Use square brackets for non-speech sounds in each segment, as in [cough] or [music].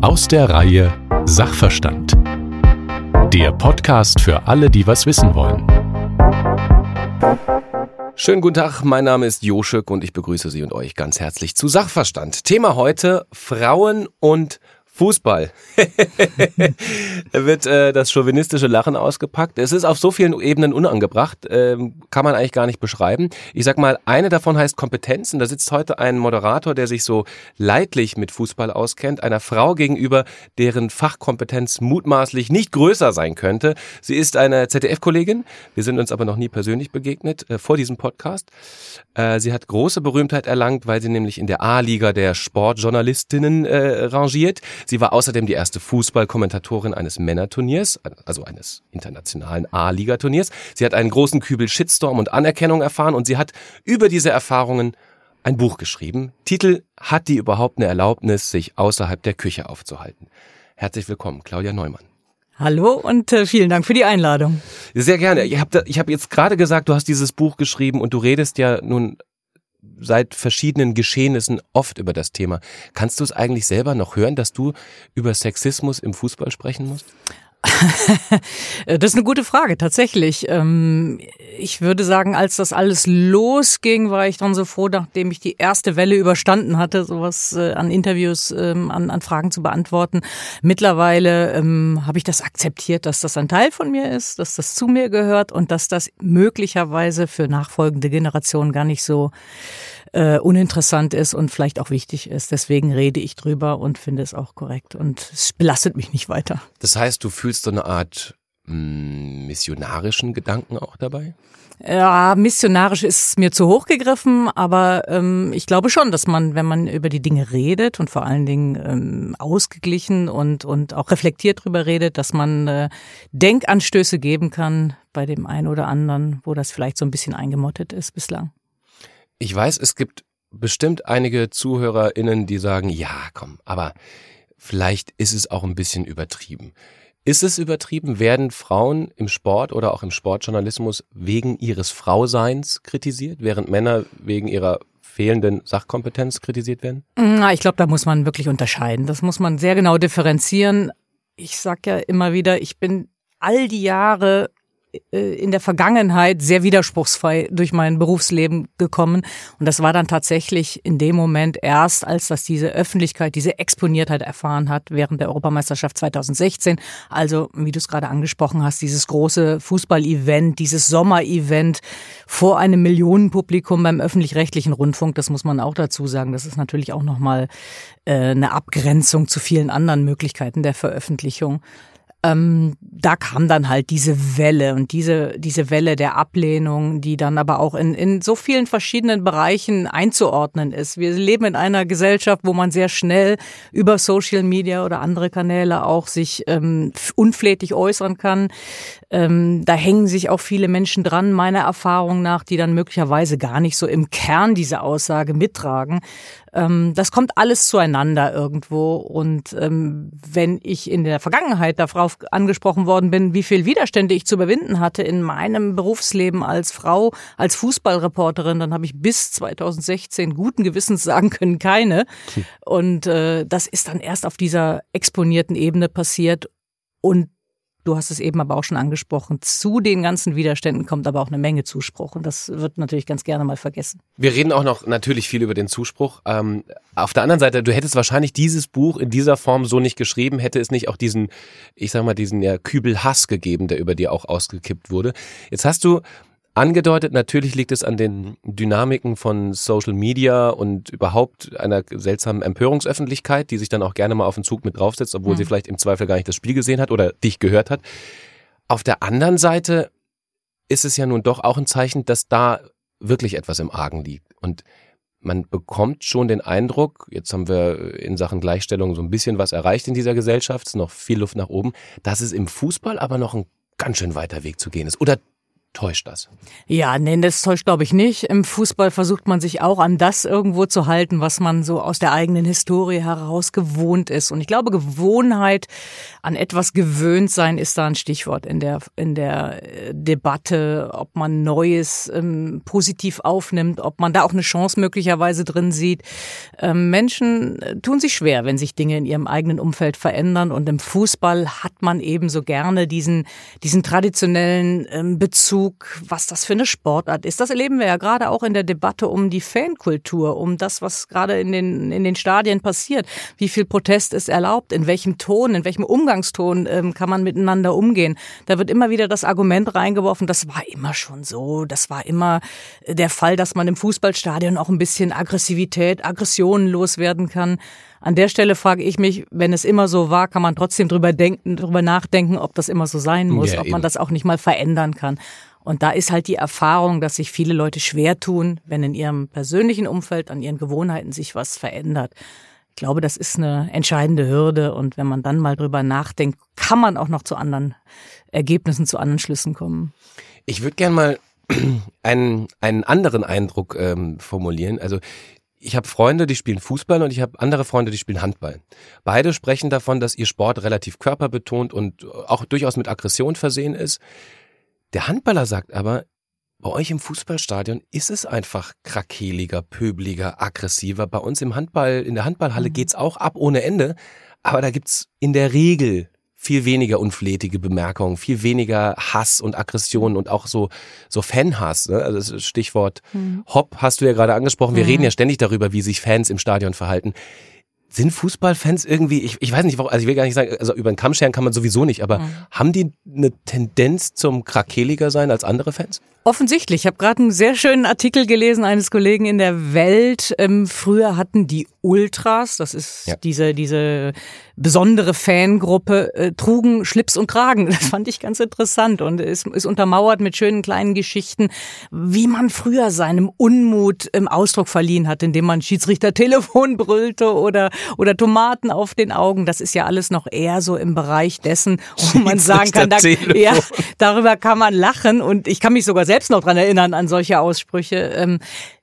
Aus der Reihe Sachverstand. Der Podcast für alle, die was wissen wollen. Schönen guten Tag, mein Name ist Joschek und ich begrüße Sie und euch ganz herzlich zu Sachverstand. Thema heute Frauen und Fußball. [laughs] da wird äh, das chauvinistische Lachen ausgepackt. Es ist auf so vielen Ebenen unangebracht, ähm, kann man eigentlich gar nicht beschreiben. Ich sag mal, eine davon heißt Kompetenz und da sitzt heute ein Moderator, der sich so leidlich mit Fußball auskennt, einer Frau gegenüber, deren Fachkompetenz mutmaßlich nicht größer sein könnte. Sie ist eine ZDF-Kollegin, wir sind uns aber noch nie persönlich begegnet äh, vor diesem Podcast. Äh, sie hat große Berühmtheit erlangt, weil sie nämlich in der A-Liga der Sportjournalistinnen äh, rangiert. Sie war außerdem die erste Fußballkommentatorin eines Männerturniers, also eines internationalen A-Liga-Turniers. Sie hat einen großen Kübel Shitstorm und Anerkennung erfahren und sie hat über diese Erfahrungen ein Buch geschrieben. Titel Hat die überhaupt eine Erlaubnis, sich außerhalb der Küche aufzuhalten? Herzlich willkommen, Claudia Neumann. Hallo und äh, vielen Dank für die Einladung. Sehr gerne. Ich habe hab jetzt gerade gesagt, du hast dieses Buch geschrieben und du redest ja nun seit verschiedenen Geschehnissen oft über das Thema. Kannst du es eigentlich selber noch hören, dass du über Sexismus im Fußball sprechen musst? [laughs] das ist eine gute Frage, tatsächlich. Ähm, ich würde sagen, als das alles losging, war ich dann so froh, nachdem ich die erste Welle überstanden hatte, sowas äh, an Interviews, ähm, an, an Fragen zu beantworten. Mittlerweile ähm, habe ich das akzeptiert, dass das ein Teil von mir ist, dass das zu mir gehört und dass das möglicherweise für nachfolgende Generationen gar nicht so äh, uninteressant ist und vielleicht auch wichtig ist. Deswegen rede ich drüber und finde es auch korrekt und es belastet mich nicht weiter. Das heißt, du fühlst so eine Art mh, hm, missionarischen Gedanken auch dabei? Ja, missionarisch ist mir zu hoch gegriffen, aber ähm, ich glaube schon, dass man, wenn man über die Dinge redet und vor allen Dingen ähm, ausgeglichen und, und auch reflektiert drüber redet, dass man äh, Denkanstöße geben kann bei dem einen oder anderen, wo das vielleicht so ein bisschen eingemottet ist bislang. Ich weiß, es gibt bestimmt einige ZuhörerInnen, die sagen, ja, komm, aber vielleicht ist es auch ein bisschen übertrieben. Ist es übertrieben? Werden Frauen im Sport oder auch im Sportjournalismus wegen ihres Frauseins kritisiert, während Männer wegen ihrer fehlenden Sachkompetenz kritisiert werden? Na, ich glaube, da muss man wirklich unterscheiden. Das muss man sehr genau differenzieren. Ich sag ja immer wieder, ich bin all die Jahre in der Vergangenheit sehr widerspruchsfrei durch mein Berufsleben gekommen. Und das war dann tatsächlich in dem Moment erst, als das diese Öffentlichkeit, diese Exponiertheit erfahren hat während der Europameisterschaft 2016. Also, wie du es gerade angesprochen hast, dieses große Fußball-Event, dieses Sommer-Event vor einem Millionenpublikum beim öffentlich-rechtlichen Rundfunk. Das muss man auch dazu sagen. Das ist natürlich auch nochmal äh, eine Abgrenzung zu vielen anderen Möglichkeiten der Veröffentlichung ähm, da kam dann halt diese Welle und diese, diese Welle der Ablehnung, die dann aber auch in, in so vielen verschiedenen Bereichen einzuordnen ist. Wir leben in einer Gesellschaft, wo man sehr schnell über Social Media oder andere Kanäle auch sich ähm, unflätig äußern kann. Ähm, da hängen sich auch viele Menschen dran, meiner Erfahrung nach, die dann möglicherweise gar nicht so im Kern diese Aussage mittragen. Ähm, das kommt alles zueinander irgendwo. Und ähm, wenn ich in der Vergangenheit darauf angesprochen worden bin, wie viel Widerstände ich zu überwinden hatte in meinem Berufsleben als Frau, als Fußballreporterin, dann habe ich bis 2016 guten Gewissens sagen können, keine. Und äh, das ist dann erst auf dieser exponierten Ebene passiert. Und Du hast es eben aber auch schon angesprochen. Zu den ganzen Widerständen kommt aber auch eine Menge Zuspruch und das wird natürlich ganz gerne mal vergessen. Wir reden auch noch natürlich viel über den Zuspruch. Ähm, auf der anderen Seite, du hättest wahrscheinlich dieses Buch in dieser Form so nicht geschrieben, hätte es nicht auch diesen, ich sag mal, diesen ja, Kübel Hass gegeben, der über dir auch ausgekippt wurde. Jetzt hast du angedeutet, natürlich liegt es an den Dynamiken von Social Media und überhaupt einer seltsamen Empörungsöffentlichkeit, die sich dann auch gerne mal auf den Zug mit draufsetzt, obwohl mhm. sie vielleicht im Zweifel gar nicht das Spiel gesehen hat oder dich gehört hat. Auf der anderen Seite ist es ja nun doch auch ein Zeichen, dass da wirklich etwas im Argen liegt. Und man bekommt schon den Eindruck, jetzt haben wir in Sachen Gleichstellung so ein bisschen was erreicht in dieser Gesellschaft, es ist noch viel Luft nach oben, dass es im Fußball aber noch ein ganz schön weiter Weg zu gehen ist. Oder täuscht das? Ja, nee, das täuscht glaube ich nicht. Im Fußball versucht man sich auch an das irgendwo zu halten, was man so aus der eigenen Historie heraus gewohnt ist. Und ich glaube, Gewohnheit, an etwas gewöhnt sein, ist da ein Stichwort in der, in der äh, Debatte, ob man Neues ähm, positiv aufnimmt, ob man da auch eine Chance möglicherweise drin sieht. Ähm, Menschen äh, tun sich schwer, wenn sich Dinge in ihrem eigenen Umfeld verändern. Und im Fußball hat man eben so gerne diesen, diesen traditionellen ähm, Bezug Bezug, was das für eine Sportart ist. Das erleben wir ja gerade auch in der Debatte um die Fankultur, um das, was gerade in den, in den Stadien passiert. Wie viel Protest ist erlaubt? In welchem Ton, in welchem Umgangston ähm, kann man miteinander umgehen? Da wird immer wieder das Argument reingeworfen, das war immer schon so. Das war immer der Fall, dass man im Fußballstadion auch ein bisschen Aggressivität, Aggressionen loswerden kann. An der Stelle frage ich mich, wenn es immer so war, kann man trotzdem drüber denken, drüber nachdenken, ob das immer so sein muss, ja, ob man das auch nicht mal verändern kann. Und da ist halt die Erfahrung, dass sich viele Leute schwer tun, wenn in ihrem persönlichen Umfeld, an ihren Gewohnheiten sich was verändert. Ich glaube, das ist eine entscheidende Hürde. Und wenn man dann mal drüber nachdenkt, kann man auch noch zu anderen Ergebnissen, zu anderen Schlüssen kommen. Ich würde gern mal [clears throat] einen, einen anderen Eindruck ähm, formulieren. Also ich habe Freunde, die spielen Fußball und ich habe andere Freunde, die spielen Handball. Beide sprechen davon, dass ihr Sport relativ körperbetont und auch durchaus mit Aggression versehen ist. Der Handballer sagt aber, bei euch im Fußballstadion ist es einfach krakeliger, pöbeliger, aggressiver. Bei uns im Handball, in der Handballhalle mhm. geht's auch ab ohne Ende. Aber da gibt's in der Regel viel weniger unflätige Bemerkungen, viel weniger Hass und Aggression und auch so so Fanhass. Ne? Also das Stichwort mhm. Hopp hast du ja gerade angesprochen. Wir mhm. reden ja ständig darüber, wie sich Fans im Stadion verhalten sind Fußballfans irgendwie, ich, ich weiß nicht, also ich will gar nicht sagen, also über den Kamm scheren kann man sowieso nicht, aber mhm. haben die eine Tendenz zum krakeliger sein als andere Fans? Offensichtlich. Ich habe gerade einen sehr schönen Artikel gelesen eines Kollegen in der Welt. Ähm, früher hatten die Ultras, das ist ja. diese, diese besondere Fangruppe, äh, trugen Schlips und Kragen. [laughs] Das fand ich ganz interessant und ist, ist untermauert mit schönen kleinen Geschichten, wie man früher seinem Unmut im Ausdruck verliehen hat, indem man Schiedsrichter Telefon brüllte oder, oder Tomaten auf den Augen. Das ist ja alles noch eher so im Bereich dessen, wo man sagen kann, da, ja, darüber kann man lachen und ich kann mich sogar selbst noch dran erinnern an solche Aussprüche. Ähm,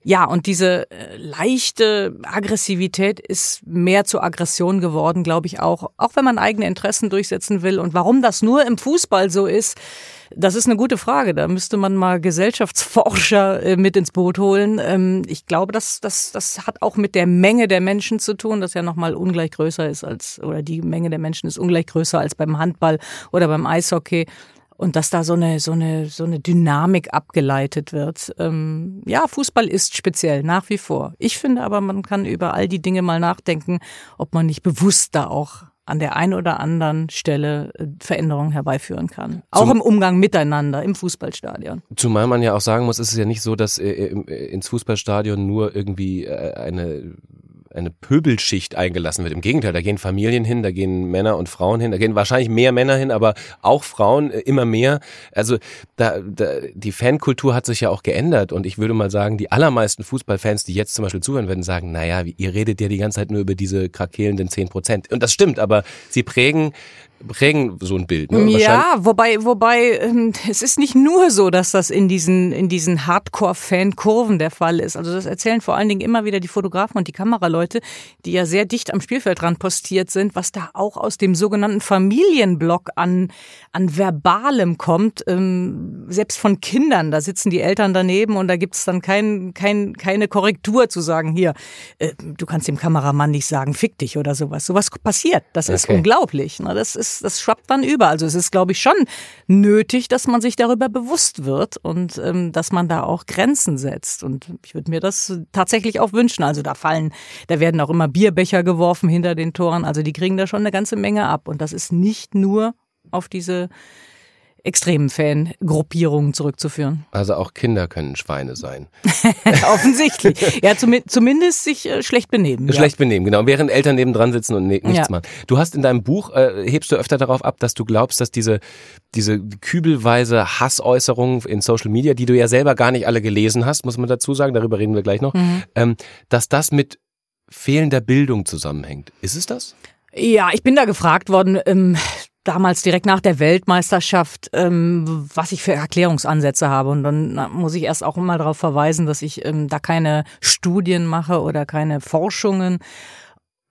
ja, und diese äh, leichte Aggressivität ist mehr zur Aggression geworden, glaube ich auch. Auch wenn man eigene Interessen durchsetzen will. Und warum das nur im Fußball so ist, das ist eine gute Frage. Da müsste man mal Gesellschaftsforscher äh, mit ins Boot holen. Ähm, ich glaube, das, das, das hat auch mit der Menge der Menschen zu tun, das ja nochmal ungleich größer ist als, oder die Menge der Menschen ist ungleich größer als beim Handball oder beim Eishockey und dass da so eine so eine so eine Dynamik abgeleitet wird. Ähm, ja, Fußball ist speziell nach wie vor. Ich finde aber, man kann über all die Dinge mal nachdenken, ob man nicht bewusst da auch an der einen oder anderen Stelle äh, Veränderungen herbeiführen kann. Auch Zum, im Umgang miteinander im Fußballstadion. Zumal man ja auch sagen muss, ist es ja nicht so, dass äh, ins Fußballstadion nur irgendwie äh, eine eine Pöbelschicht eingelassen wird. Im Gegenteil, da gehen Familien hin, da gehen Männer und Frauen hin, da gehen wahrscheinlich mehr Männer hin, aber auch Frauen äh, immer mehr. Also da, da, die Fankultur hat sich ja auch geändert und ich würde mal sagen, die allermeisten Fußballfans, die jetzt zum Beispiel zuhören, werden sagen, naja, ihr redet ja die ganze Zeit nur über diese krakelenden zehn Prozent. Und das stimmt, aber sie prägen prägen so ein Bild. Ne? Ja, wobei, wobei ähm, es ist nicht nur so, dass das in diesen in diesen Hardcore-Fan-Kurven der Fall ist. Also das erzählen vor allen Dingen immer wieder die Fotografen und die Kameraleute, die ja sehr dicht am Spielfeldrand postiert sind, was da auch aus dem sogenannten Familienblock an an Verbalem kommt, ähm, selbst von Kindern. Da sitzen die Eltern daneben und da gibt's dann kein, kein, keine Korrektur zu sagen, hier, äh, du kannst dem Kameramann nicht sagen, fick dich oder sowas. Sowas passiert. Das ist okay. unglaublich. Ne? Das ist ist, das schwappt dann über. Also es ist, glaube ich, schon nötig, dass man sich darüber bewusst wird und ähm, dass man da auch Grenzen setzt. Und ich würde mir das tatsächlich auch wünschen. Also da fallen, da werden auch immer Bierbecher geworfen hinter den Toren. Also die kriegen da schon eine ganze Menge ab. Und das ist nicht nur auf diese extremen Fangruppierungen zurückzuführen. Also auch Kinder können Schweine sein. [laughs] Offensichtlich. Ja, zum, zumindest sich äh, schlecht benehmen. Schlecht ja. benehmen, genau. Während Eltern nebendran sitzen und ne, nichts ja. machen. Du hast in deinem Buch, äh, hebst du öfter darauf ab, dass du glaubst, dass diese, diese kübelweise Hassäußerungen in Social Media, die du ja selber gar nicht alle gelesen hast, muss man dazu sagen, darüber reden wir gleich noch, mhm. ähm, dass das mit fehlender Bildung zusammenhängt. Ist es das? Ja, ich bin da gefragt worden, ähm, damals direkt nach der Weltmeisterschaft, ähm, was ich für Erklärungsansätze habe. Und dann muss ich erst auch immer darauf verweisen, dass ich ähm, da keine Studien mache oder keine Forschungen,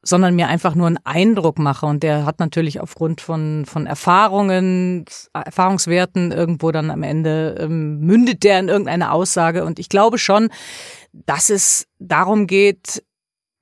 sondern mir einfach nur einen Eindruck mache. Und der hat natürlich aufgrund von, von Erfahrungen, Erfahrungswerten irgendwo dann am Ende ähm, mündet der in irgendeine Aussage. Und ich glaube schon, dass es darum geht,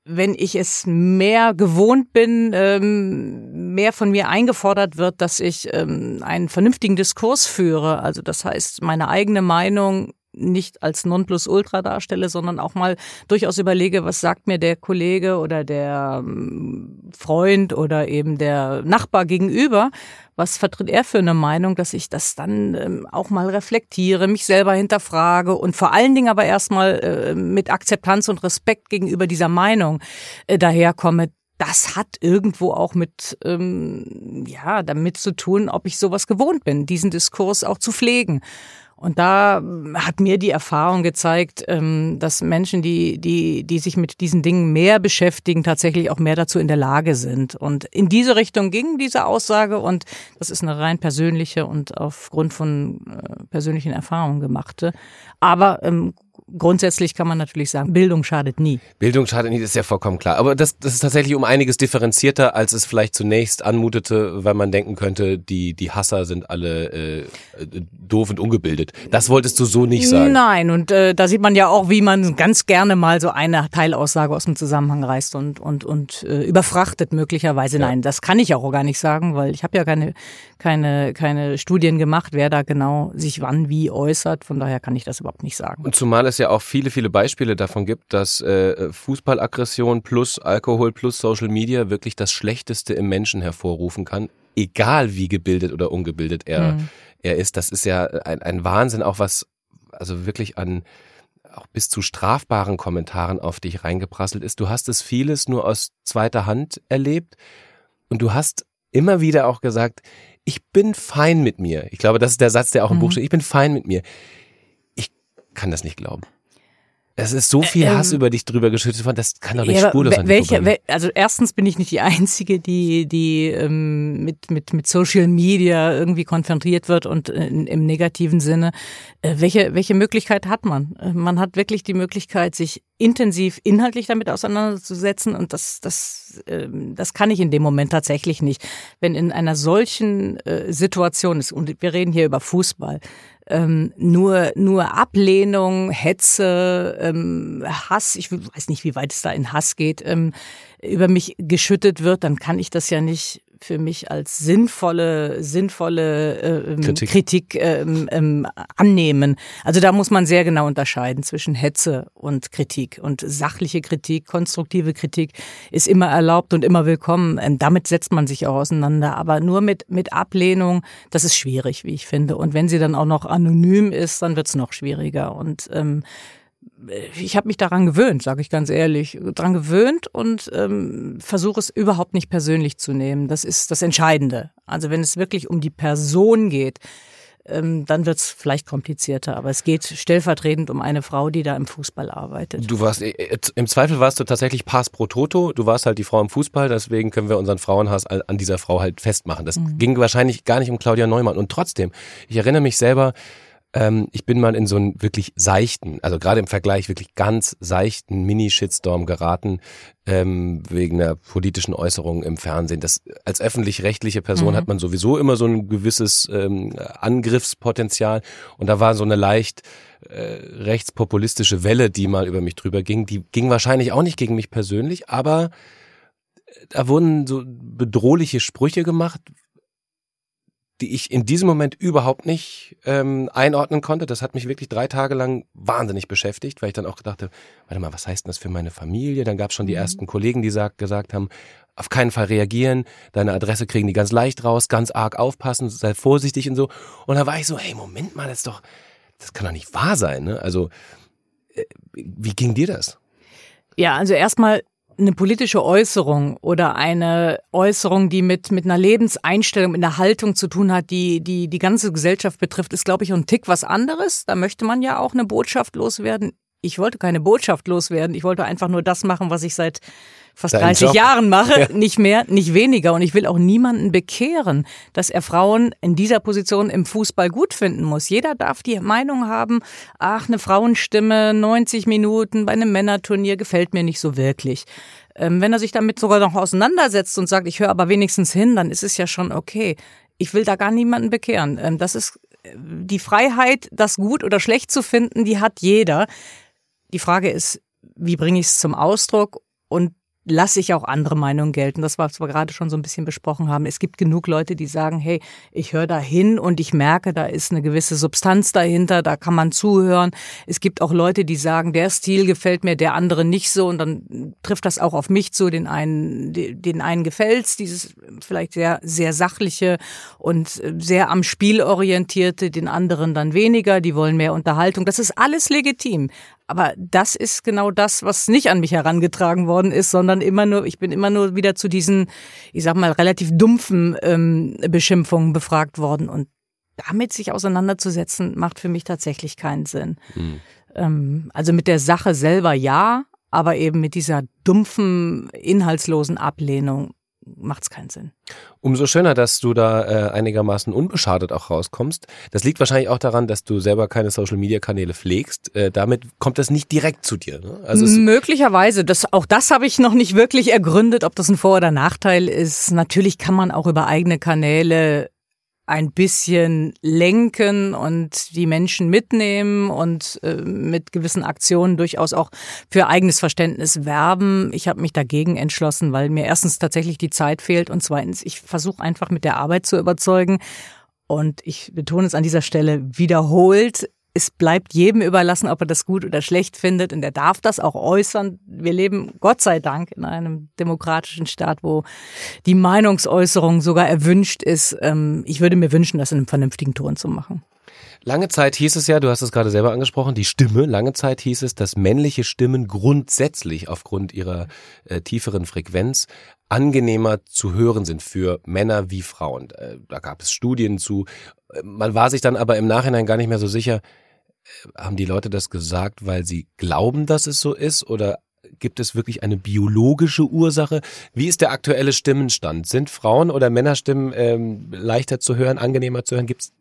wenn ich es mehr gewohnt bin, ähm, mehr von mir eingefordert wird, dass ich ähm, einen vernünftigen Diskurs führe. Also das heißt, meine eigene Meinung nicht als Nonplusultra darstelle, sondern auch mal durchaus überlege, was sagt mir der Kollege oder der ähm, Freund oder eben der Nachbar gegenüber, was vertritt er für eine Meinung, dass ich das dann ähm, auch mal reflektiere, mich selber hinterfrage und vor allen Dingen aber erstmal äh, mit Akzeptanz und Respekt gegenüber dieser Meinung äh, daherkomme, das hat irgendwo auch mit, ähm, ja, damit zu tun, ob ich sowas gewohnt bin, diesen Diskurs auch zu pflegen. Und da hat mir die Erfahrung gezeigt, ähm, dass Menschen, die, die, die sich mit diesen Dingen mehr beschäftigen, tatsächlich auch mehr dazu in der Lage sind. Und in diese Richtung ging diese Aussage und das ist eine rein persönliche und aufgrund von äh, persönlichen Erfahrungen gemachte. Aber ähm, grundsätzlich kann man natürlich sagen, Bildung schadet nie. Bildung schadet nie, das ist ja vollkommen klar. Aber das, das ist tatsächlich um einiges differenzierter, als es vielleicht zunächst anmutete, weil man denken könnte, die, die Hasser sind alle äh, doof und ungebildet. Das wolltest du so nicht sagen. Nein, und äh, da sieht man ja auch, wie man ganz gerne mal so eine Teilaussage aus dem Zusammenhang reißt und, und, und äh, überfrachtet möglicherweise. Ja. Nein, das kann ich auch gar nicht sagen, weil ich habe ja keine, keine, keine Studien gemacht, wer da genau sich wann wie äußert. Von daher kann ich das überhaupt nicht sagen. Und zumal es ja auch viele, viele Beispiele davon gibt, dass äh, Fußballaggression plus Alkohol plus Social Media wirklich das Schlechteste im Menschen hervorrufen kann, egal wie gebildet oder ungebildet er, mhm. er ist. Das ist ja ein, ein Wahnsinn, auch was, also wirklich an auch bis zu strafbaren Kommentaren auf dich reingeprasselt ist. Du hast es vieles nur aus zweiter Hand erlebt und du hast immer wieder auch gesagt, ich bin fein mit mir. Ich glaube, das ist der Satz, der auch im mhm. Buch steht. Ich bin fein mit mir kann das nicht glauben. Es ist so viel Hass ähm, über dich drüber geschüttet worden, das kann doch nicht ja, spurlos sein. Welche, also erstens bin ich nicht die Einzige, die, die ähm, mit, mit, mit Social Media irgendwie konfrontiert wird und in, im negativen Sinne. Äh, welche, welche Möglichkeit hat man? Äh, man hat wirklich die Möglichkeit, sich intensiv inhaltlich damit auseinanderzusetzen und das, das, äh, das kann ich in dem Moment tatsächlich nicht. Wenn in einer solchen äh, Situation ist, und wir reden hier über Fußball, ähm, nur, nur Ablehnung, Hetze, ähm, Hass, ich weiß nicht, wie weit es da in Hass geht, ähm, über mich geschüttet wird, dann kann ich das ja nicht für mich als sinnvolle, sinnvolle äh, ähm, Kritik, Kritik ähm, ähm, annehmen. Also da muss man sehr genau unterscheiden zwischen Hetze und Kritik. Und sachliche Kritik, konstruktive Kritik ist immer erlaubt und immer willkommen. Ähm, damit setzt man sich auch auseinander. Aber nur mit, mit Ablehnung, das ist schwierig, wie ich finde. Und wenn sie dann auch noch anonym ist, dann wird es noch schwieriger. Und ähm, ich habe mich daran gewöhnt, sage ich ganz ehrlich, daran gewöhnt und ähm, versuche es überhaupt nicht persönlich zu nehmen. Das ist das Entscheidende. Also wenn es wirklich um die Person geht, ähm, dann wird es vielleicht komplizierter. Aber es geht stellvertretend um eine Frau, die da im Fußball arbeitet. Du warst äh, im Zweifel warst du tatsächlich Pass pro Toto. Du warst halt die Frau im Fußball, deswegen können wir unseren Frauenhass an dieser Frau halt festmachen. Das mhm. ging wahrscheinlich gar nicht um Claudia Neumann. Und trotzdem, ich erinnere mich selber, ähm, ich bin mal in so einen wirklich seichten, also gerade im Vergleich wirklich ganz seichten Mini-Shitstorm geraten, ähm, wegen einer politischen Äußerung im Fernsehen. Das, als öffentlich-rechtliche Person mhm. hat man sowieso immer so ein gewisses ähm, Angriffspotenzial. Und da war so eine leicht äh, rechtspopulistische Welle, die mal über mich drüber ging. Die ging wahrscheinlich auch nicht gegen mich persönlich, aber da wurden so bedrohliche Sprüche gemacht, die ich in diesem Moment überhaupt nicht ähm, einordnen konnte. Das hat mich wirklich drei Tage lang wahnsinnig beschäftigt, weil ich dann auch dachte, warte mal, was heißt denn das für meine Familie? Dann gab es schon die mhm. ersten Kollegen, die sagt, gesagt haben, auf keinen Fall reagieren, deine Adresse kriegen die ganz leicht raus, ganz arg aufpassen, sei vorsichtig und so. Und da war ich so, hey, Moment mal, das ist doch, das kann doch nicht wahr sein. Ne? Also, äh, wie ging dir das? Ja, also erstmal eine politische Äußerung oder eine Äußerung, die mit, mit einer Lebenseinstellung, mit einer Haltung zu tun hat, die, die die ganze Gesellschaft betrifft, ist, glaube ich, ein Tick was anderes. Da möchte man ja auch eine Botschaft loswerden. Ich wollte keine Botschaft loswerden. Ich wollte einfach nur das machen, was ich seit fast 30 Jahren mache. [laughs] Ja. Nicht mehr, nicht weniger. Und ich will auch niemanden bekehren, dass er Frauen in dieser Position im Fußball gut finden muss. Jeder darf die Meinung haben, ach, eine Frauenstimme, 90 Minuten bei einem Männerturnier gefällt mir nicht so wirklich. Ähm, wenn er sich damit sogar noch auseinandersetzt und sagt, ich höre aber wenigstens hin, dann ist es ja schon okay. Ich will da gar niemanden bekehren. Ähm, das ist äh, die Freiheit, das gut oder schlecht zu finden, die hat jeder. Die Frage ist, wie bringe ich es zum Ausdruck und lasse ich auch andere Meinungen gelten. Das, was wir gerade schon so ein bisschen besprochen haben. Es gibt genug Leute, die sagen, hey, ich höre da hin und ich merke, da ist eine gewisse Substanz dahinter, da kann man zuhören. Es gibt auch Leute, die sagen, der Stil gefällt mir, der andere nicht so und dann trifft das auch auf mich zu. Den einen, den einen gefällt's, dieses vielleicht sehr, sehr sachliche und sehr am Spiel orientierte, den anderen dann weniger, die wollen mehr Unterhaltung. Das ist alles legitim. Aber das ist genau das, was nicht an mich herangetragen worden ist, sondern immer nur, ich bin immer nur wieder zu diesen, ich sag mal, relativ dumpfen ähm, Beschimpfungen befragt worden. Und damit sich auseinanderzusetzen, macht für mich tatsächlich keinen Sinn. Mhm. Ähm, also mit der Sache selber ja, aber eben mit dieser dumpfen, inhaltslosen Ablehnung macht es keinen Sinn. Umso schöner, dass du da äh, einigermaßen unbeschadet auch rauskommst. Das liegt wahrscheinlich auch daran, dass du selber keine Social-Media-Kanäle pflegst. Äh, damit kommt das nicht direkt zu dir. Ne? Also Möglicherweise. Das, auch das habe ich noch nicht wirklich ergründet, ob das ein Vor- oder Nachteil ist. Natürlich kann man auch über eigene Kanäle ein bisschen lenken und die Menschen mitnehmen und äh, mit gewissen Aktionen durchaus auch für eigenes Verständnis werben. Ich habe mich dagegen entschlossen, weil mir erstens tatsächlich die Zeit fehlt und zweitens, ich versuche einfach mit der Arbeit zu überzeugen. Und ich betone es an dieser Stelle wiederholt, es bleibt jedem überlassen, ob er das gut oder schlecht findet und er darf das auch äußern. Wir leben Gott sei Dank in einem demokratischen Staat, wo die Meinungsäußerung sogar erwünscht ist. Ähm, ich würde mir wünschen, das in einem vernünftigen Ton zu machen. Lange Zeit hieß es ja, du hast es gerade selber angesprochen, die Stimme. Lange Zeit hieß es, dass männliche Stimmen grundsätzlich aufgrund ihrer äh, tieferen Frequenz angenehmer zu hören sind für Männer wie Frauen. Äh, da gab es Studien zu. Äh, man war sich dann aber im Nachhinein gar nicht mehr so sicher, haben die Leute das gesagt, weil sie glauben, dass es so ist oder gibt es wirklich eine biologische Ursache? Wie ist der aktuelle Stimmenstand? Sind Frauen- oder Männerstimmen ähm, leichter zu hören, angenehmer zu hören? Gibt's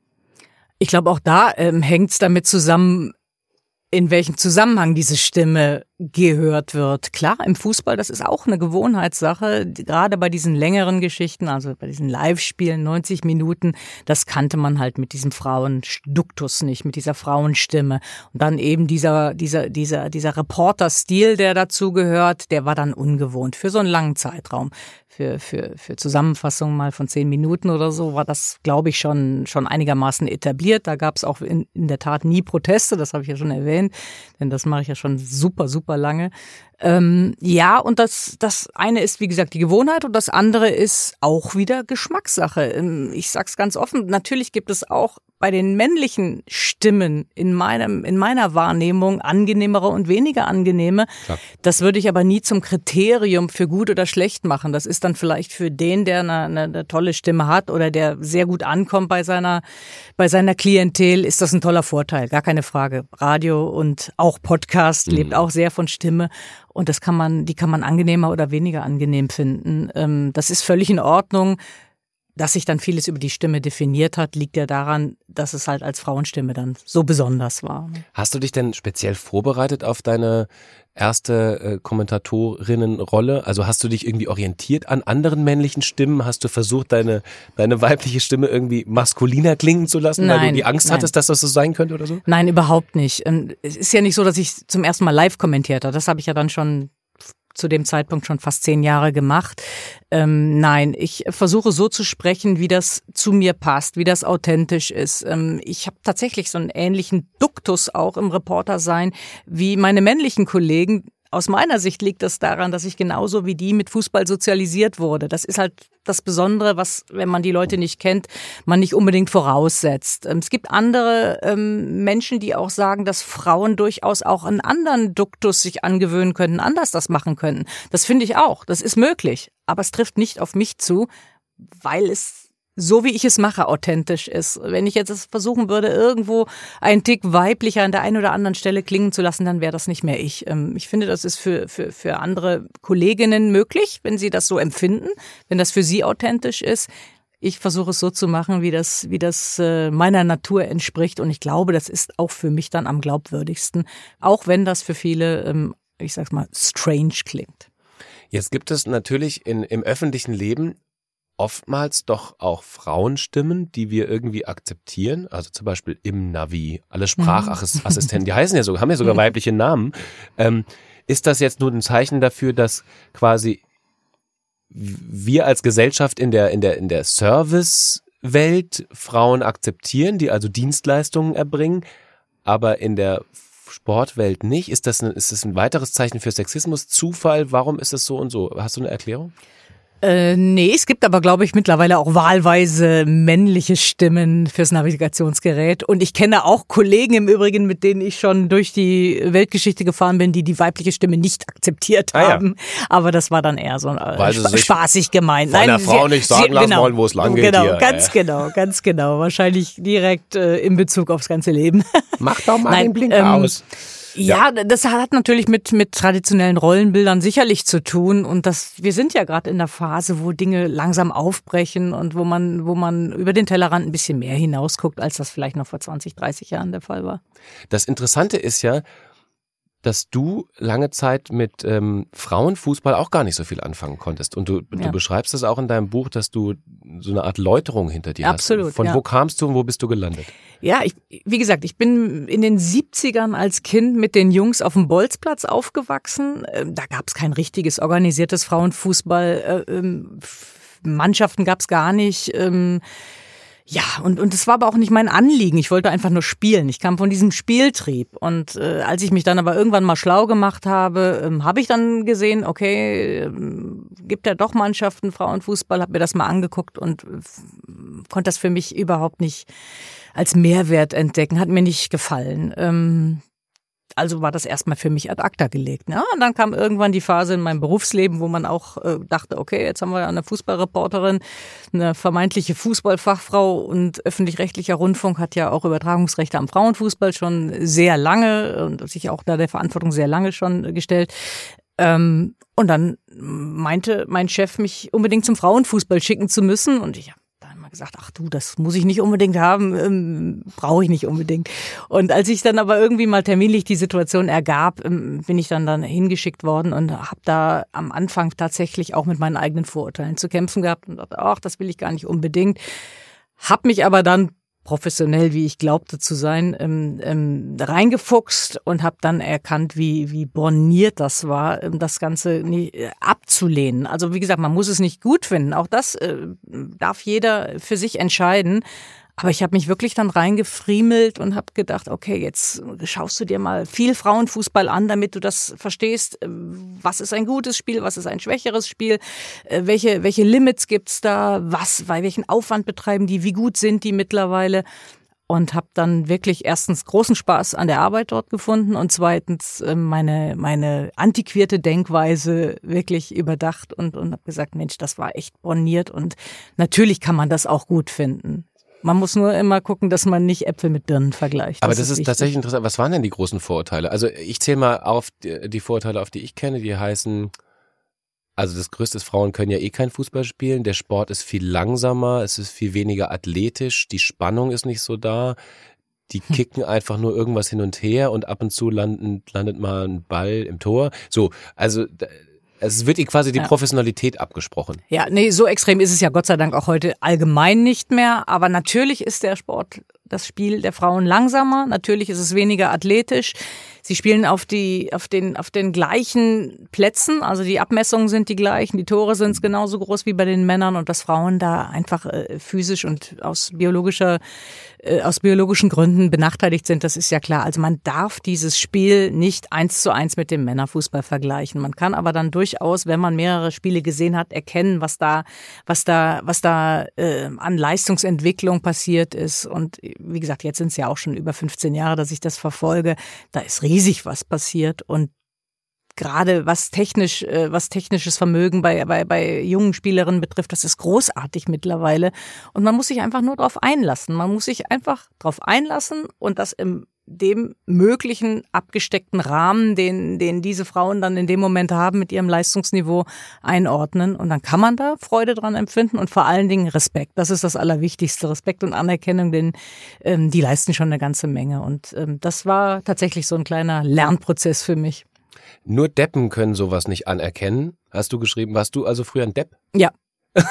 ich glaube, auch da ähm, hängt es damit zusammen, in welchem Zusammenhang diese Stimme gehört wird. Klar, im Fußball, das ist auch eine Gewohnheitssache, gerade bei diesen längeren Geschichten, also bei diesen Live-Spielen, 90 Minuten, das kannte man halt mit diesem Frauenduktus nicht, mit dieser Frauenstimme. Und dann eben dieser, dieser, dieser, dieser Reporter-Stil, der dazu gehört, der war dann ungewohnt für so einen langen Zeitraum für, für, für Zusammenfassungen mal von zehn Minuten oder so war das, glaube ich, schon, schon einigermaßen etabliert. Da gab es auch in, in der Tat nie Proteste, das habe ich ja schon erwähnt, denn das mache ich ja schon super, super lange. Ähm, ja, und das, das eine ist, wie gesagt, die Gewohnheit und das andere ist auch wieder Geschmackssache. Ähm, ich sag's ganz offen, natürlich gibt es auch bei den männlichen Stimmen in meinem, in meiner Wahrnehmung angenehmere und weniger angenehme. Klar. Das würde ich aber nie zum Kriterium für gut oder schlecht machen. Das ist dann vielleicht für den, der eine, eine, eine tolle Stimme hat oder der sehr gut ankommt bei seiner, bei seiner Klientel, ist das ein toller Vorteil. Gar keine Frage. Radio und auch Podcast mhm. lebt auch sehr von Stimme. Und das kann man, die kann man angenehmer oder weniger angenehm finden. Ähm, das ist völlig in Ordnung. Dass sich dann vieles über die Stimme definiert hat, liegt ja daran, dass es halt als Frauenstimme dann so besonders war. Hast du dich denn speziell vorbereitet auf deine erste äh, Kommentatorinnenrolle? Also hast du dich irgendwie orientiert an anderen männlichen Stimmen? Hast du versucht, deine, deine weibliche Stimme irgendwie maskuliner klingen zu lassen, nein, weil du die Angst nein. hattest, dass das so sein könnte oder so? Nein, überhaupt nicht. Ähm, es ist ja nicht so, dass ich zum ersten Mal live kommentiert habe. Das habe ich ja dann schon zu dem Zeitpunkt schon fast zehn Jahre gemacht. Ähm, nein, ich versuche so zu sprechen, wie das zu mir passt, wie das authentisch ist. Ähm, ich habe tatsächlich so einen ähnlichen Duktus auch im Reporter sein wie meine männlichen Kollegen, aus meiner Sicht liegt das daran, dass ich genauso wie die mit Fußball sozialisiert wurde. Das ist halt das Besondere, was, wenn man die Leute nicht kennt, man nicht unbedingt voraussetzt. Ähm, es gibt andere ähm, Menschen, die auch sagen, dass Frauen durchaus auch einen anderen Duktus sich angewöhnen könnten, anders das machen könnten. Das finde ich auch. Das ist möglich. Aber es trifft nicht auf mich zu, weil es so wie ich es mache, authentisch ist. Wenn ich jetzt versuchen würde, irgendwo einen Tick weiblicher an der einen oder anderen Stelle klingen zu lassen, dann wäre das nicht mehr ich. Ähm, ich finde, das ist für, für, für andere Kolleginnen möglich, wenn sie das so empfinden, wenn das für sie authentisch ist. Ich versuche es so zu machen, wie das, wie das äh, meiner Natur entspricht. Und ich glaube, das ist auch für mich dann am glaubwürdigsten, auch wenn das für viele, ähm, ich sag's mal, strange klingt. Jetzt gibt es natürlich in, im öffentlichen Leben oftmals doch auch Frauenstimmen, die wir irgendwie akzeptieren. Also zum Beispiel im Navi, alle Sprachassistenten, die heißen ja so, haben ja sogar weibliche Namen. Ähm, ist das jetzt nur ein Zeichen dafür, dass quasi wir als Gesellschaft in der, in der, in der Servicewelt Frauen akzeptieren, die also Dienstleistungen erbringen, aber in der Sportwelt nicht? Ist das, ein, ist das ein weiteres Zeichen für Sexismus? Zufall? Warum ist es so und so? Hast du eine Erklärung? Äh, nee, es gibt aber, glaube ich, mittlerweile auch wahlweise männliche Stimmen fürs Navigationsgerät. Und ich kenne auch Kollegen im Übrigen, mit denen ich schon durch die Weltgeschichte gefahren bin, die die weibliche Stimme nicht akzeptiert ah, haben. Ja. Aber das war dann eher so äh, spa spaßig gemeint. Von Nein, der Frau sie, nicht sagen sie, lassen genau, wollen, wo es lang geht. Genau, hier. ganz äh. genau, ganz genau. Wahrscheinlich direkt äh, in Bezug aufs ganze Leben. Mach doch mal [laughs] Nein, den Blink ähm, aus. Ja, ja, das hat natürlich mit, mit traditionellen Rollenbildern sicherlich zu tun. Und das, wir sind ja gerade in der Phase, wo Dinge langsam aufbrechen und wo man, wo man über den Tellerrand ein bisschen mehr hinausguckt, als das vielleicht noch vor 20, 30 Jahren der Fall war. Das Interessante ist ja, dass du lange Zeit mit ähm, Frauenfußball auch gar nicht so viel anfangen konntest. Und du, ja. du beschreibst das auch in deinem Buch, dass du so eine Art Läuterung hinter dir Absolut, hast. Von ja. wo kamst du und wo bist du gelandet? Ja, ich, wie gesagt, ich bin in den 70ern als Kind mit den Jungs auf dem Bolzplatz aufgewachsen. Ähm, da gab es kein richtiges organisiertes Frauenfußball. Äh, ähm, Mannschaften gab es gar nicht. Ja, und, und das war aber auch nicht mein Anliegen. Ich wollte einfach nur spielen. Ich kam von diesem Spieltrieb. Und äh, als ich mich dann aber irgendwann mal schlau gemacht habe, ähm, habe ich dann gesehen, okay, ähm, gibt ja doch Mannschaften Frauenfußball, habe mir das mal angeguckt und äh, konnte das für mich überhaupt nicht als Mehrwert entdecken. Hat mir nicht gefallen. Ähm, also war das erstmal für mich ad acta gelegt. Ja, und dann kam irgendwann die Phase in meinem Berufsleben, wo man auch äh, dachte, okay, jetzt haben wir eine Fußballreporterin, eine vermeintliche Fußballfachfrau und öffentlich-rechtlicher Rundfunk hat ja auch Übertragungsrechte am Frauenfußball schon sehr lange und sich auch da der Verantwortung sehr lange schon gestellt. Ähm, und dann meinte mein Chef, mich unbedingt zum Frauenfußball schicken zu müssen und ich habe gesagt, ach du, das muss ich nicht unbedingt haben, ähm, brauche ich nicht unbedingt. Und als ich dann aber irgendwie mal terminlich die Situation ergab, ähm, bin ich dann dann hingeschickt worden und habe da am Anfang tatsächlich auch mit meinen eigenen Vorurteilen zu kämpfen gehabt und dachte, ach, das will ich gar nicht unbedingt. Hab mich aber dann professionell, wie ich glaubte zu sein, ähm, ähm, reingefuchst und habe dann erkannt, wie, wie borniert das war, ähm, das Ganze nie, äh, abzulehnen. Also wie gesagt, man muss es nicht gut finden. Auch das äh, darf jeder für sich entscheiden. Aber ich habe mich wirklich dann reingefriemelt und habe gedacht, okay, jetzt schaust du dir mal viel Frauenfußball an, damit du das verstehst, äh, was ist ein gutes Spiel, was ist ein schwächeres Spiel, äh, welche, welche Limits gibt's da, was, bei welchen Aufwand betreiben die, wie gut sind die mittlerweile? Und habe dann wirklich erstens großen Spaß an der Arbeit dort gefunden und zweitens äh, meine meine antiquierte Denkweise wirklich überdacht und und habe gesagt, Mensch, das war echt borniert und natürlich kann man das auch gut finden. Man muss nur immer gucken, dass man nicht Äpfel mit Birnen vergleicht. Aber das, das ist, ist tatsächlich interessant. Was waren denn die großen Vorurteile? Also ich zähle mal auf die, Vorurteile, auf die ich kenne, die heißen, also das Größte ist, Frauen können ja eh kein Fußball spielen. Der Sport ist viel langsamer, es ist viel weniger athletisch, die Spannung ist nicht so da. Die hm. kicken einfach nur irgendwas hin und her und ab und zu landen, landet mal ein Ball im Tor. So, also es wird ihr quasi die ja. Professionalität abgesprochen. Ja, nee, so extrem ist es ja Gott sei Dank auch heute allgemein nicht mehr. Aber natürlich ist der Sport, das Spiel der Frauen langsamer. Natürlich ist es weniger athletisch. Sie spielen auf die, auf den, auf den gleichen Plätzen. Also die Abmessungen sind die gleichen. Die Tore sind genauso groß wie bei den Männern und dass Frauen da einfach äh, physisch und aus biologischer äh, aus biologischen Gründen benachteiligt sind, das ist ja klar. Also man darf dieses Spiel nicht eins zu eins mit dem Männerfußball vergleichen. Man kann aber dann durchaus, wenn man mehrere Spiele gesehen hat, erkennen, was da, was da, was da äh, an Leistungsentwicklung passiert ist. Und wie gesagt, jetzt sind es ja auch schon über 15 Jahre, dass ich das verfolge. Da ist riesig was passiert und gerade was technisch, äh, was technisches Vermögen bei, bei, bei jungen Spielerinnen betrifft, das ist großartig mittlerweile. Und man muss sich einfach nur darauf einlassen. Man muss sich einfach darauf einlassen und das im dem möglichen abgesteckten Rahmen, den, den diese Frauen dann in dem Moment haben, mit ihrem Leistungsniveau einordnen. Und dann kann man da Freude dran empfinden und vor allen Dingen Respekt. Das ist das Allerwichtigste. Respekt und Anerkennung, denn ähm, die leisten schon eine ganze Menge. Und ähm, das war tatsächlich so ein kleiner Lernprozess für mich. Nur Deppen können sowas nicht anerkennen. Hast du geschrieben, warst du also früher ein Depp? Ja. [laughs]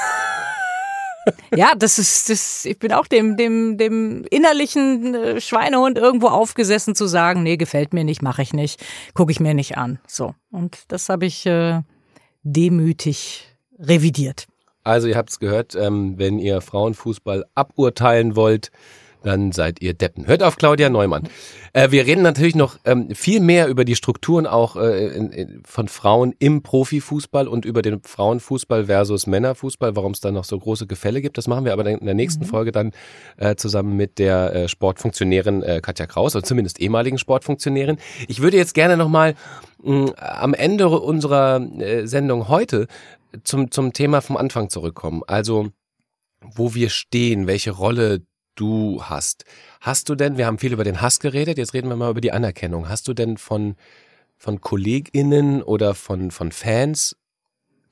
ja, das ist, das, ich bin auch dem, dem, dem innerlichen äh, Schweinehund irgendwo aufgesessen zu sagen, nee, gefällt mir nicht, mache ich nicht, gucke ich mir nicht an. So. Und das habe ich äh, demütig revidiert. Also ihr habt es gehört, ähm, wenn ihr Frauenfußball aburteilen wollt, dann seid ihr Deppen. Hört auf Claudia Neumann. Äh, wir reden natürlich noch ähm, viel mehr über die Strukturen auch äh, in, in, von Frauen im Profifußball und über den Frauenfußball versus Männerfußball, warum es da noch so große Gefälle gibt. Das machen wir aber in der nächsten mhm. Folge dann äh, zusammen mit der äh, Sportfunktionärin äh, Katja Kraus, oder zumindest ehemaligen Sportfunktionärin. Ich würde jetzt gerne nochmal am Ende unserer äh, Sendung heute zum, zum Thema vom Anfang zurückkommen. Also wo wir stehen, welche Rolle du hast. Hast du denn, wir haben viel über den Hass geredet, jetzt reden wir mal über die Anerkennung. Hast du denn von, von KollegInnen oder von, von Fans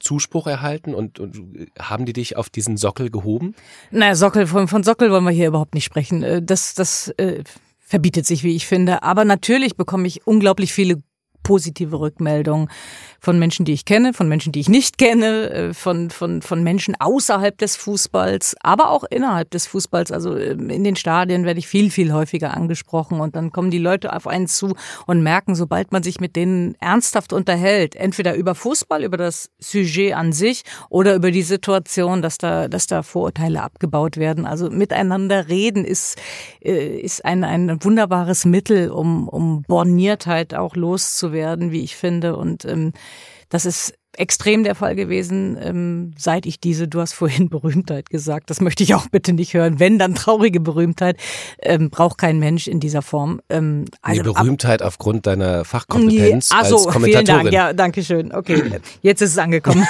Zuspruch erhalten und, und haben die dich auf diesen Sockel gehoben? Naja, Sockel, von, von Sockel wollen wir hier überhaupt nicht sprechen. Äh, das, das äh, verbietet sich, wie ich finde. Aber natürlich bekomme ich unglaublich viele positive Rückmeldungen von Menschen, die ich kenne, von Menschen, die ich nicht kenne, äh, von, von, von Menschen außerhalb des Fußballs, aber auch innerhalb des Fußballs. Also ähm, in den Stadien werde ich viel, viel häufiger angesprochen und dann kommen die Leute auf einen zu und merken, sobald man sich mit denen ernsthaft unterhält, entweder über Fußball, über das Sujet an sich oder über die Situation, dass da, dass da Vorurteile abgebaut werden. Also miteinander reden ist, äh, ist ein, ein wunderbares Mittel, um, um Borniertheit auch loszuwerden, wie ich finde. Und ähm, das ist extrem der Fall gewesen, ähm, seit ich diese, du hast vorhin [laughs] Berühmtheit gesagt, das möchte ich auch bitte nicht hören, wenn dann traurige Berühmtheit, ähm, braucht kein Mensch in dieser Form. Ähm, also, nee, Berühmtheit ab, aufgrund deiner Fachkompetenz nee, also, als Kommentatorin. Vielen Dank, ja, danke schön. Okay, jetzt ist es angekommen.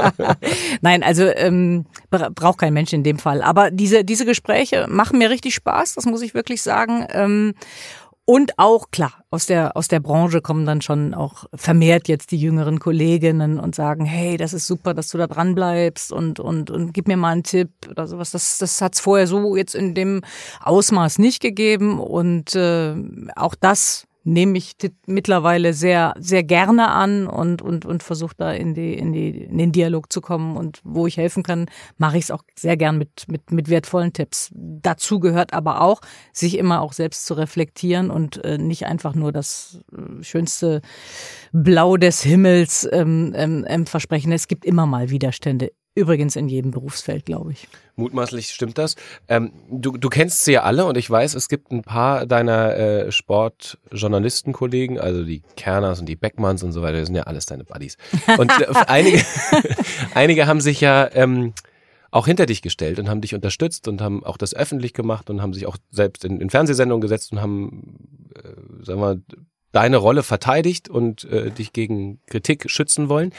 [laughs] Nein, also ähm, braucht kein Mensch in dem Fall. Aber diese, diese Gespräche machen mir richtig Spaß, das muss ich wirklich sagen. Ähm, und auch, klar, aus der, aus der Branche kommen dann schon auch vermehrt jetzt die jüngeren Kolleginnen und sagen, hey, das ist super, dass du da dran bleibst und, und, und gib mir mal einen Tipp oder sowas. Das, das hat es vorher so jetzt in dem Ausmaß nicht gegeben. Und äh, auch das nehme ich mittlerweile sehr, sehr gerne an und, und, und versuche da in, die, in, die, in den Dialog zu kommen. Und wo ich helfen kann, mache ich es auch sehr gern mit, mit, mit wertvollen Tipps. Dazu gehört aber auch, sich immer auch selbst zu reflektieren und äh, nicht einfach nur das äh, schönste Blau des Himmels ähm, ähm, ähm versprechen. Es gibt immer mal Widerstände Übrigens in jedem Berufsfeld, glaube ich. Mutmaßlich stimmt das. Ähm, du, du kennst sie ja alle und ich weiß, es gibt ein paar deiner äh, Sportjournalistenkollegen, also die Kerners und die Beckmanns und so weiter, das sind ja alles deine Buddies. Und äh, [laughs] einige, [laughs] einige haben sich ja ähm, auch hinter dich gestellt und haben dich unterstützt und haben auch das öffentlich gemacht und haben sich auch selbst in, in Fernsehsendungen gesetzt und haben, äh, sagen wir, deine Rolle verteidigt und äh, dich gegen Kritik schützen wollen.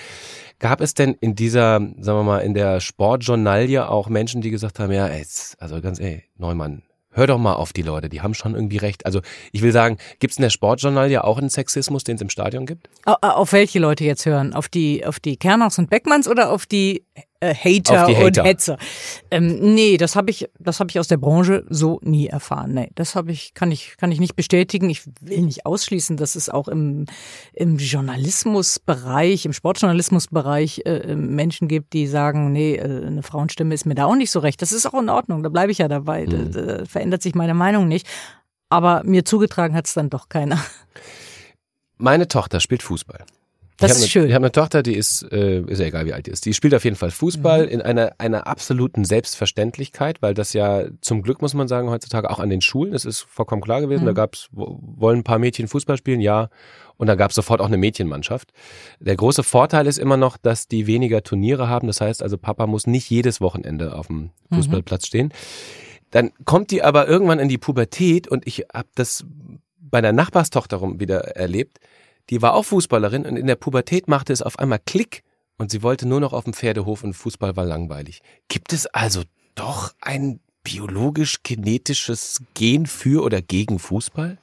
Gab es denn in dieser, sagen wir mal, in der Sportjournalie auch Menschen, die gesagt haben, ja, jetzt, also ganz ey, Neumann, hör doch mal auf die Leute, die haben schon irgendwie recht. Also ich will sagen, gibt es in der Sportjournalie auch einen Sexismus, den es im Stadion gibt? Auf welche Leute jetzt hören? Auf die, auf die Kernachs und Beckmanns oder auf die äh, Hater, Hater, und Hetzer. Ähm, nee, das habe ich, das habe ich aus der Branche so nie erfahren. Nee, das habe ich, kann ich, kann ich nicht bestätigen. Ich will nicht ausschließen, dass es auch im, im Journalismusbereich, im Sportjournalismusbereich äh, äh Menschen gibt, die sagen, nee, äh, eine Frauenstimme ist mir da auch nicht so recht. Das ist auch in Ordnung. Da bleibe ich ja dabei. Mhm. Da, da verändert sich meine Meinung nicht. Aber mir zugetragen hat es dann doch keiner. Meine Tochter spielt Fußball. Das ist eine, schön. Ich habe eine Tochter, die ist, äh, ist ja egal wie alt die ist. Die spielt auf jeden Fall Fußball mhm. in einer, einer absoluten Selbstverständlichkeit, weil das ja zum Glück, muss man sagen, heutzutage auch an den Schulen, das ist vollkommen klar gewesen. Mhm. Da gab's wollen ein paar Mädchen Fußball spielen, ja. Und da gab's sofort auch eine Mädchenmannschaft. Der große Vorteil ist immer noch, dass die weniger Turniere haben. Das heißt also, Papa muss nicht jedes Wochenende auf dem mhm. Fußballplatz mhm. stehen. Dann kommt die aber irgendwann in die Pubertät und ich habe das bei der Nachbarstochter rum wieder erlebt die war auch Fußballerin und in der Pubertät machte es auf einmal Klick und sie wollte nur noch auf dem Pferdehof und Fußball war langweilig. Gibt es also doch ein biologisch-genetisches Gen für oder gegen Fußball?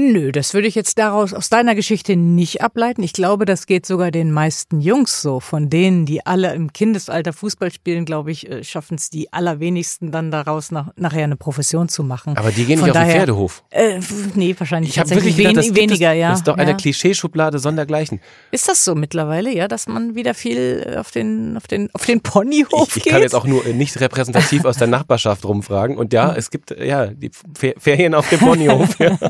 Nö, das würde ich jetzt daraus aus deiner Geschichte nicht ableiten. Ich glaube, das geht sogar den meisten Jungs so. Von denen, die alle im Kindesalter Fußball spielen, glaube ich, äh, schaffen es die allerwenigsten dann daraus nach, nachher eine Profession zu machen. Aber die gehen Von nicht auf den daher- Pferdehof. Äh, nee, wahrscheinlich Ich habe tatsächlich wirklich gedacht, das wen, gibt weniger, es, ja. Das ist doch ja. eine Klischeeschublade sondergleichen. Ist das so mittlerweile, ja, dass man wieder viel auf den, auf den, auf den Ponyhof Ich, ich geht? kann jetzt auch nur nicht repräsentativ aus der Nachbarschaft rumfragen. Und ja, es gibt äh, ja die Fer- Ferien auf dem Ponyhof. Ja. [laughs]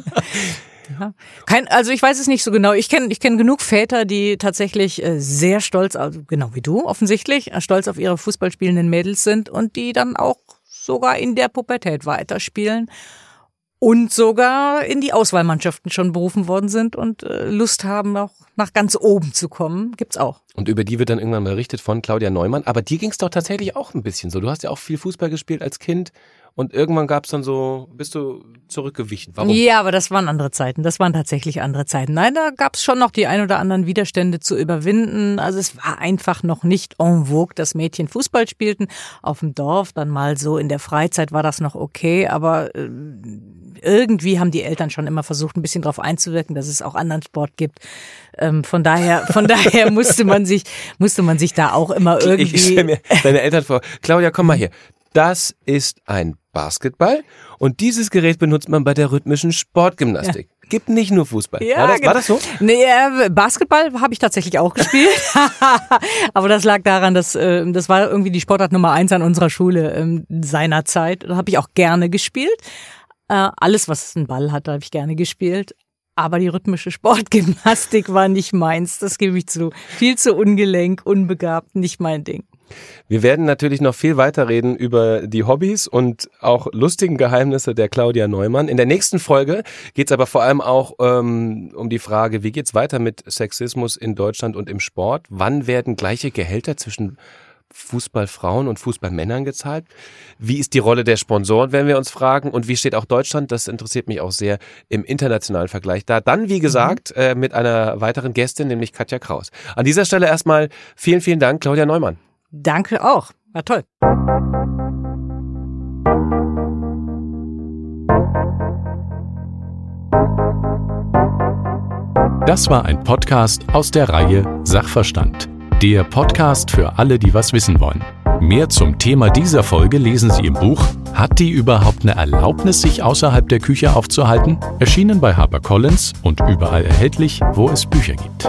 Ja. Kein, also ich weiß es nicht so genau. Ich kenne ich kenn genug Väter, die tatsächlich äh, sehr stolz, also genau wie du offensichtlich, äh, stolz auf ihre Fußballspielenden Mädels sind und die dann auch sogar in der Pubertät weiterspielen und sogar in die Auswahlmannschaften schon berufen worden sind und äh, Lust haben, auch nach ganz oben zu kommen. Gibt's auch. Und über die wird dann irgendwann berichtet von Claudia Neumann. Aber dir ging es doch tatsächlich auch ein bisschen so. Du hast ja auch viel Fußball gespielt als Kind. Und irgendwann gab es dann so, bist du zurückgewichen. Warum? Ja, aber das waren andere Zeiten. Das waren tatsächlich andere Zeiten. Nein, da gab's schon noch die ein oder anderen Widerstände zu überwinden. Also es war einfach noch nicht en vogue, dass Mädchen Fußball spielten. Auf dem Dorf dann mal so in der Freizeit war das noch okay, aber äh, irgendwie haben die Eltern schon immer versucht, ein bisschen darauf einzuwirken, dass es auch anderen Sport gibt. Ähm, von daher, von daher musste man sich, musste man sich da auch immer [laughs] Ich, ich stelle irgendwie. mir deine Eltern vor. Claudia, komm mal hier. Das ist ein Basketball und dieses Gerät benutzt man bei der rhythmischen Sportgymnastik. Gibt nicht nur Fußball. Ja, war, das, war genau. das so? Nee, äh, Basketball habe ich tatsächlich auch gespielt. [laughs] Aber das lag daran, dass äh, das war irgendwie die Sportart Nummer eins an unserer Schule ähm, seinerzeit. Da habe ich auch gerne gespielt. Äh, alles, was einen Ball hatte, habe ich gerne gespielt. Aber die rhythmische Sportgymnastik war nicht meins. Das gebe ich zu. Viel zu ungelenk, unbegabt, nicht mein Ding. Wir werden natürlich noch viel weiter reden über die Hobbys und auch lustigen Geheimnisse der Claudia Neumann. In der nächsten Folge geht es aber vor allem auch ähm, um die Frage, wie geht's weiter mit Sexismus in Deutschland und im Sport? Wann werden gleiche Gehälter zwischen Fußballfrauen und Fußballmännern gezahlt? Wie ist die Rolle der Sponsoren, wenn wir uns fragen? Und wie steht auch Deutschland? Das interessiert mich auch sehr im internationalen Vergleich da. Dann, wie gesagt, äh, mit einer weiteren Gästin, nämlich Katja Kraus. An dieser Stelle erstmal vielen, vielen Dank, Claudia Neumann. Danke auch. War toll. Das war ein Podcast aus der Reihe Sachverstand. Der Podcast für alle, die was wissen wollen. Mehr zum Thema dieser Folge lesen Sie im Buch Hat die überhaupt eine Erlaubnis, sich außerhalb der Küche aufzuhalten? Erschienen bei HarperCollins und überall erhältlich, wo es Bücher gibt.